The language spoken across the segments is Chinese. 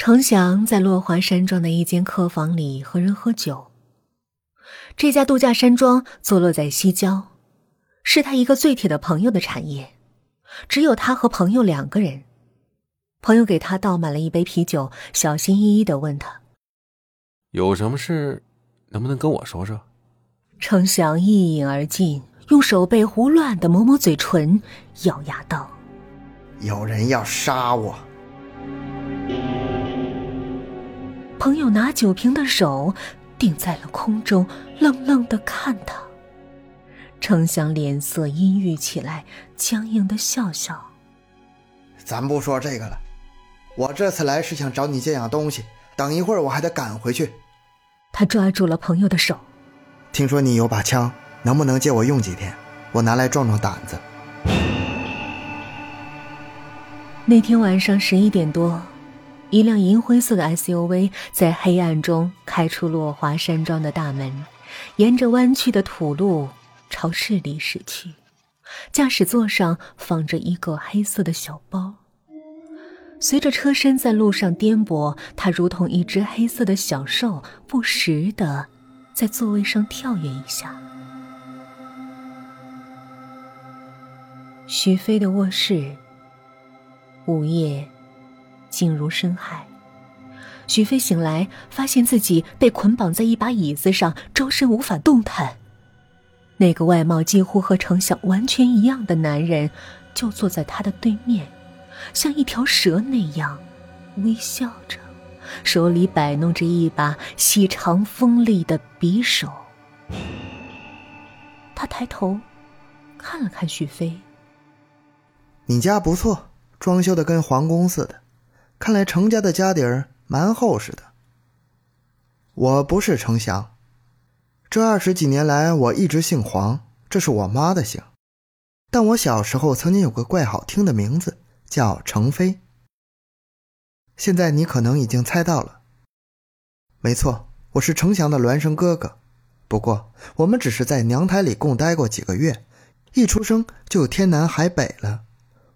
程翔在落华山庄的一间客房里和人喝酒。这家度假山庄坐落在西郊，是他一个最铁的朋友的产业，只有他和朋友两个人。朋友给他倒满了一杯啤酒，小心翼翼的问他：“有什么事，能不能跟我说说？”程翔一饮而尽，用手背胡乱的抹抹嘴唇，咬牙道：“有人要杀我。”朋友拿酒瓶的手定在了空中，愣愣的看他。程翔脸色阴郁起来，僵硬的笑笑：“咱不说这个了，我这次来是想找你借样东西，等一会儿我还得赶回去。”他抓住了朋友的手：“听说你有把枪，能不能借我用几天？我拿来壮壮胆子。”那天晚上十一点多。一辆银灰色的 SUV 在黑暗中开出落华山庄的大门，沿着弯曲的土路朝市里驶去。驾驶座上放着一个黑色的小包，随着车身在路上颠簸，它如同一只黑色的小兽，不时的在座位上跳跃一下。徐飞的卧室，午夜。静如深海。许飞醒来，发现自己被捆绑在一把椅子上，周身无法动弹。那个外貌几乎和程晓完全一样的男人，就坐在他的对面，像一条蛇那样微笑着，手里摆弄着一把细长锋利的匕首。他抬头看了看许飞：“你家不错，装修的跟皇宫似的。”看来程家的家底儿蛮厚实的。我不是程祥，这二十几年来我一直姓黄，这是我妈的姓。但我小时候曾经有个怪好听的名字，叫程飞。现在你可能已经猜到了，没错，我是程祥的孪生哥哥。不过我们只是在娘胎里共待过几个月，一出生就天南海北了。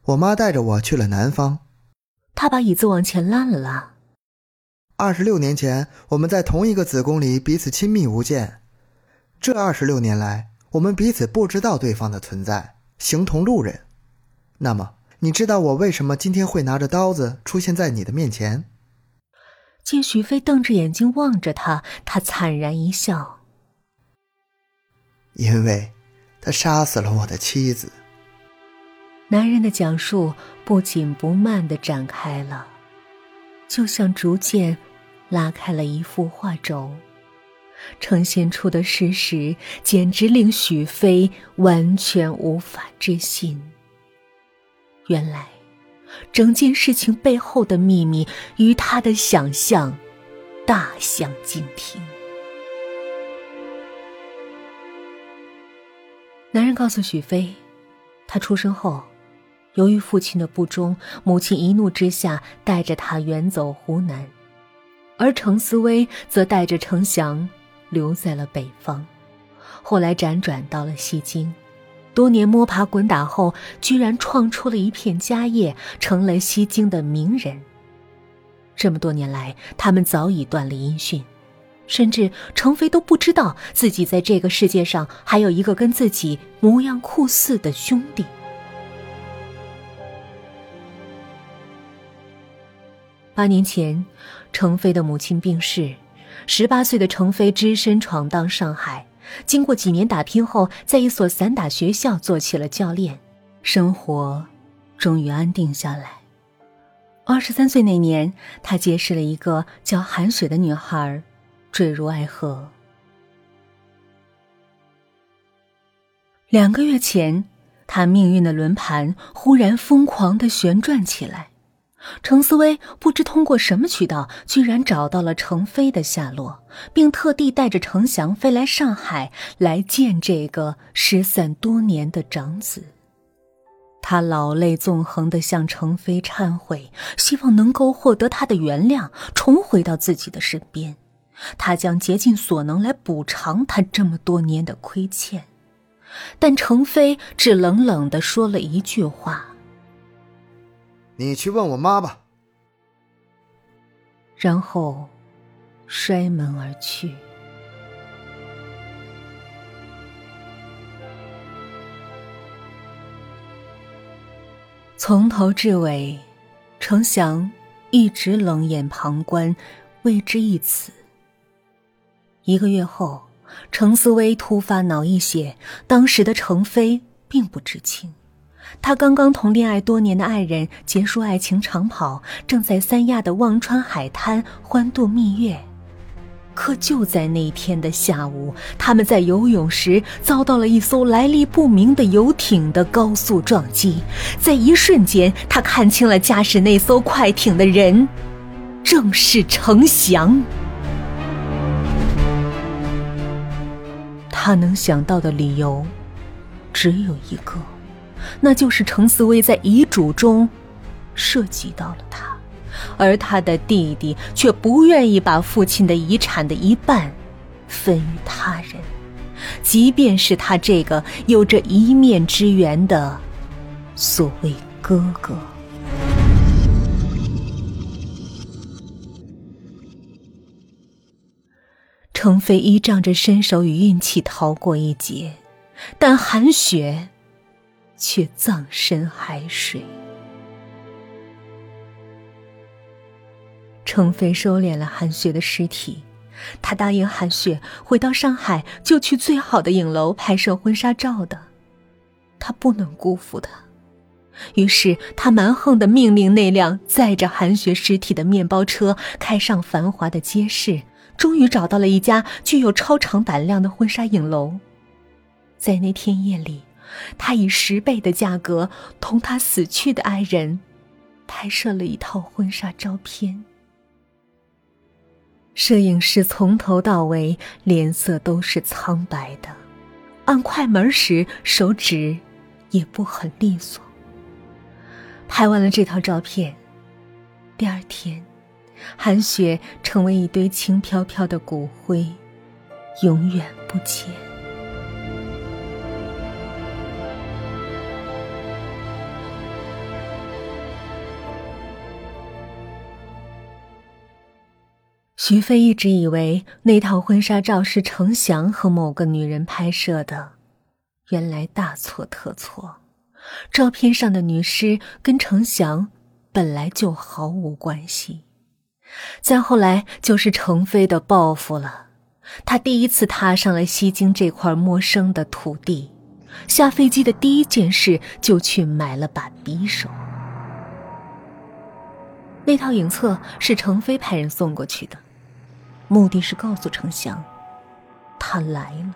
我妈带着我去了南方。他把椅子往前拉了拉。二十六年前，我们在同一个子宫里彼此亲密无间。这二十六年来，我们彼此不知道对方的存在，形同路人。那么，你知道我为什么今天会拿着刀子出现在你的面前？见徐飞瞪着眼睛望着他，他惨然一笑。因为，他杀死了我的妻子。男人的讲述不紧不慢的展开了，就像逐渐拉开了一幅画轴，呈现出的事实简直令许飞完全无法置信。原来，整件事情背后的秘密与他的想象大相径庭。男人告诉许飞，他出生后。由于父亲的不忠，母亲一怒之下带着他远走湖南，而程思威则带着程翔留在了北方。后来辗转到了西京，多年摸爬滚打后，居然创出了一片家业，成了西京的名人。这么多年来，他们早已断了音讯，甚至程飞都不知道自己在这个世界上还有一个跟自己模样酷似的兄弟。八年前，程飞的母亲病逝，十八岁的程飞只身闯荡上海，经过几年打拼后，在一所散打学校做起了教练，生活终于安定下来。二十三岁那年，他结识了一个叫韩雪的女孩，坠入爱河。两个月前，他命运的轮盘忽然疯狂的旋转起来。程思威不知通过什么渠道，居然找到了程飞的下落，并特地带着程翔飞来上海来见这个失散多年的长子。他老泪纵横地向程飞忏悔，希望能够获得他的原谅，重回到自己的身边。他将竭尽所能来补偿他这么多年的亏欠，但程飞只冷冷地说了一句话。你去问我妈吧。然后摔门而去。从头至尾，程祥一直冷眼旁观，未知一词。一个月后，程思薇突发脑溢血，当时的程飞并不知情。他刚刚同恋爱多年的爱人结束爱情长跑，正在三亚的忘川海滩欢度蜜月。可就在那天的下午，他们在游泳时遭到了一艘来历不明的游艇的高速撞击。在一瞬间，他看清了驾驶那艘快艇的人，正是程翔。他能想到的理由只有一个，那就是程思薇在遗嘱中涉及到了他。而他的弟弟却不愿意把父亲的遗产的一半分与他人，即便是他这个有着一面之缘的所谓哥哥。程飞依仗着身手与运气逃过一劫，但韩雪却葬身海水。程飞收敛了韩雪的尸体，他答应韩雪回到上海就去最好的影楼拍摄婚纱照的，他不能辜负她。于是他蛮横的命令那辆载着韩雪尸体的面包车开上繁华的街市，终于找到了一家具有超长胆量的婚纱影楼。在那天夜里，他以十倍的价格同他死去的爱人拍摄了一套婚纱照片。摄影师从头到尾脸色都是苍白的，按快门时手指也不很利索。拍完了这套照片，第二天，韩雪成为一堆轻飘飘的骨灰，永远不见。徐飞一直以为那套婚纱照是程翔和某个女人拍摄的，原来大错特错。照片上的女尸跟程翔本来就毫无关系。再后来就是程飞的报复了，他第一次踏上了西京这块陌生的土地，下飞机的第一件事就去买了把匕首。那套影册是程飞派人送过去的。目的是告诉程翔，他来了，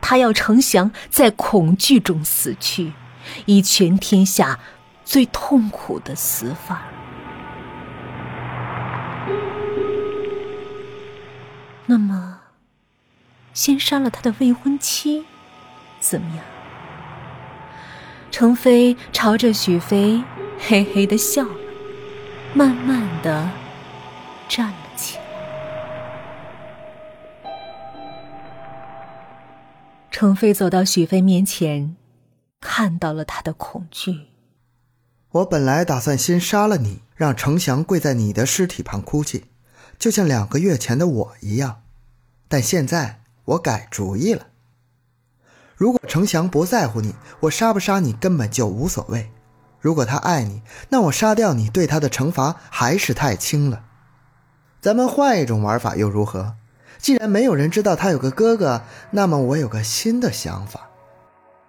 他要程翔在恐惧中死去，以全天下最痛苦的死法。那么，先杀了他的未婚妻，怎么样？程飞朝着许飞嘿嘿的笑了，慢慢的站程飞走到许飞面前，看到了他的恐惧。我本来打算先杀了你，让程翔跪在你的尸体旁哭泣，就像两个月前的我一样。但现在我改主意了。如果程翔不在乎你，我杀不杀你根本就无所谓；如果他爱你，那我杀掉你对他的惩罚还是太轻了。咱们换一种玩法又如何？既然没有人知道他有个哥哥，那么我有个新的想法。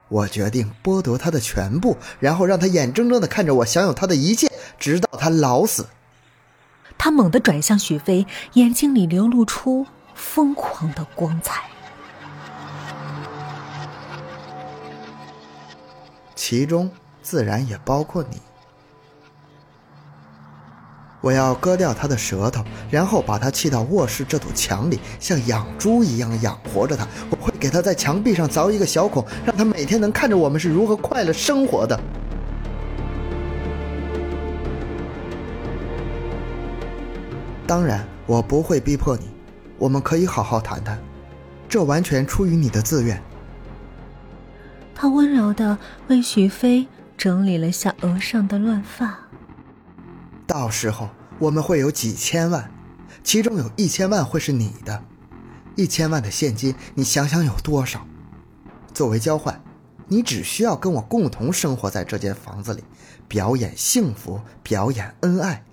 我决定剥夺他的全部，然后让他眼睁睁的看着我享有他的一切，直到他老死。他猛地转向许飞，眼睛里流露出疯狂的光彩。其中自然也包括你。我要割掉他的舌头，然后把他砌到卧室这堵墙里，像养猪一样养活着他。我会给他在墙壁上凿一个小孔，让他每天能看着我们是如何快乐生活的。当然，我不会逼迫你，我们可以好好谈谈，这完全出于你的自愿。他温柔的为许飞整理了下额上的乱发。到时候我们会有几千万，其中有一千万会是你的，一千万的现金，你想想有多少？作为交换，你只需要跟我共同生活在这间房子里，表演幸福，表演恩爱。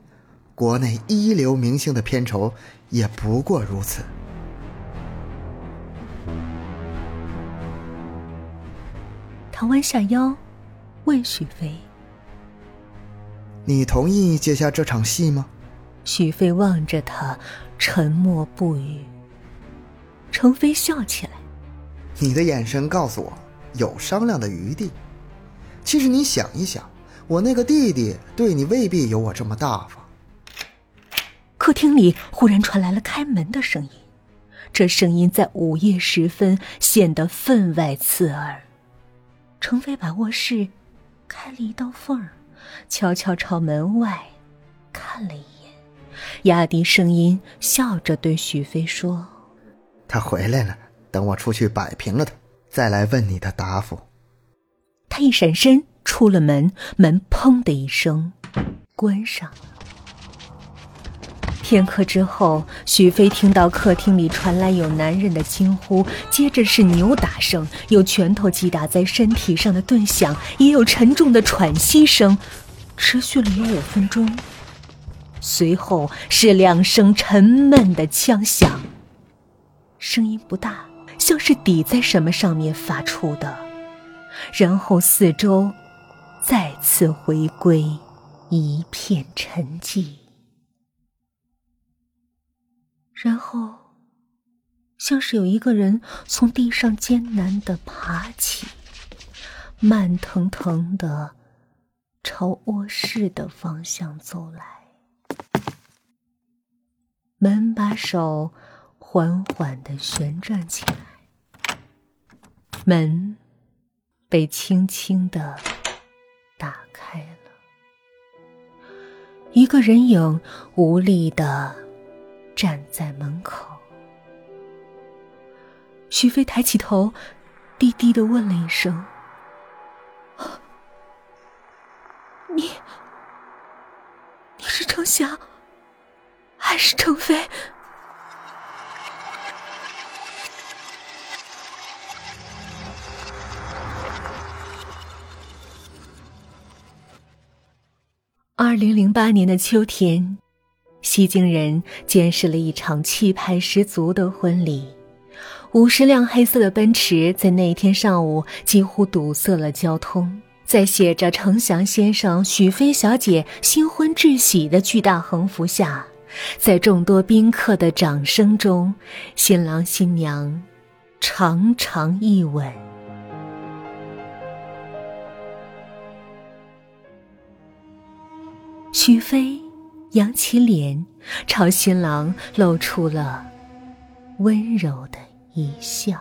国内一流明星的片酬也不过如此。他弯下腰，问许飞：“你同意接下这场戏吗？”许飞望着他，沉默不语。程飞笑起来：“你的眼神告诉我有商量的余地。其实你想一想，我那个弟弟对你未必有我这么大方。”客厅里忽然传来了开门的声音，这声音在午夜时分显得分外刺耳。程飞把卧室开了一道缝儿，悄悄朝门外看了一眼，压低声音笑着对许飞说：“他回来了，等我出去摆平了他，再来问你的答复。”他一闪身出了门，门砰的一声关上了。片刻之后，许飞听到客厅里传来有男人的惊呼，接着是扭打声，有拳头击打在身体上的顿响，也有沉重的喘息声，持续了有五分钟。随后是两声沉闷的枪响，声音不大，像是抵在什么上面发出的。然后四周再次回归一片沉寂。然后，像是有一个人从地上艰难的爬起，慢腾腾的朝卧室的方向走来。门把手缓缓的旋转起来，门被轻轻的打开了，一个人影无力的。站在门口，徐飞抬起头，低低的问了一声：“你，你是程翔，还是程飞？”二零零八年的秋天。西京人见识了一场气派十足的婚礼，五十辆黑色的奔驰在那一天上午几乎堵塞了交通。在写着“程祥先生、许飞小姐新婚致喜”的巨大横幅下，在众多宾客的掌声中，新郎新娘长长一吻。许飞。扬起脸，朝新郎露出了温柔的一笑。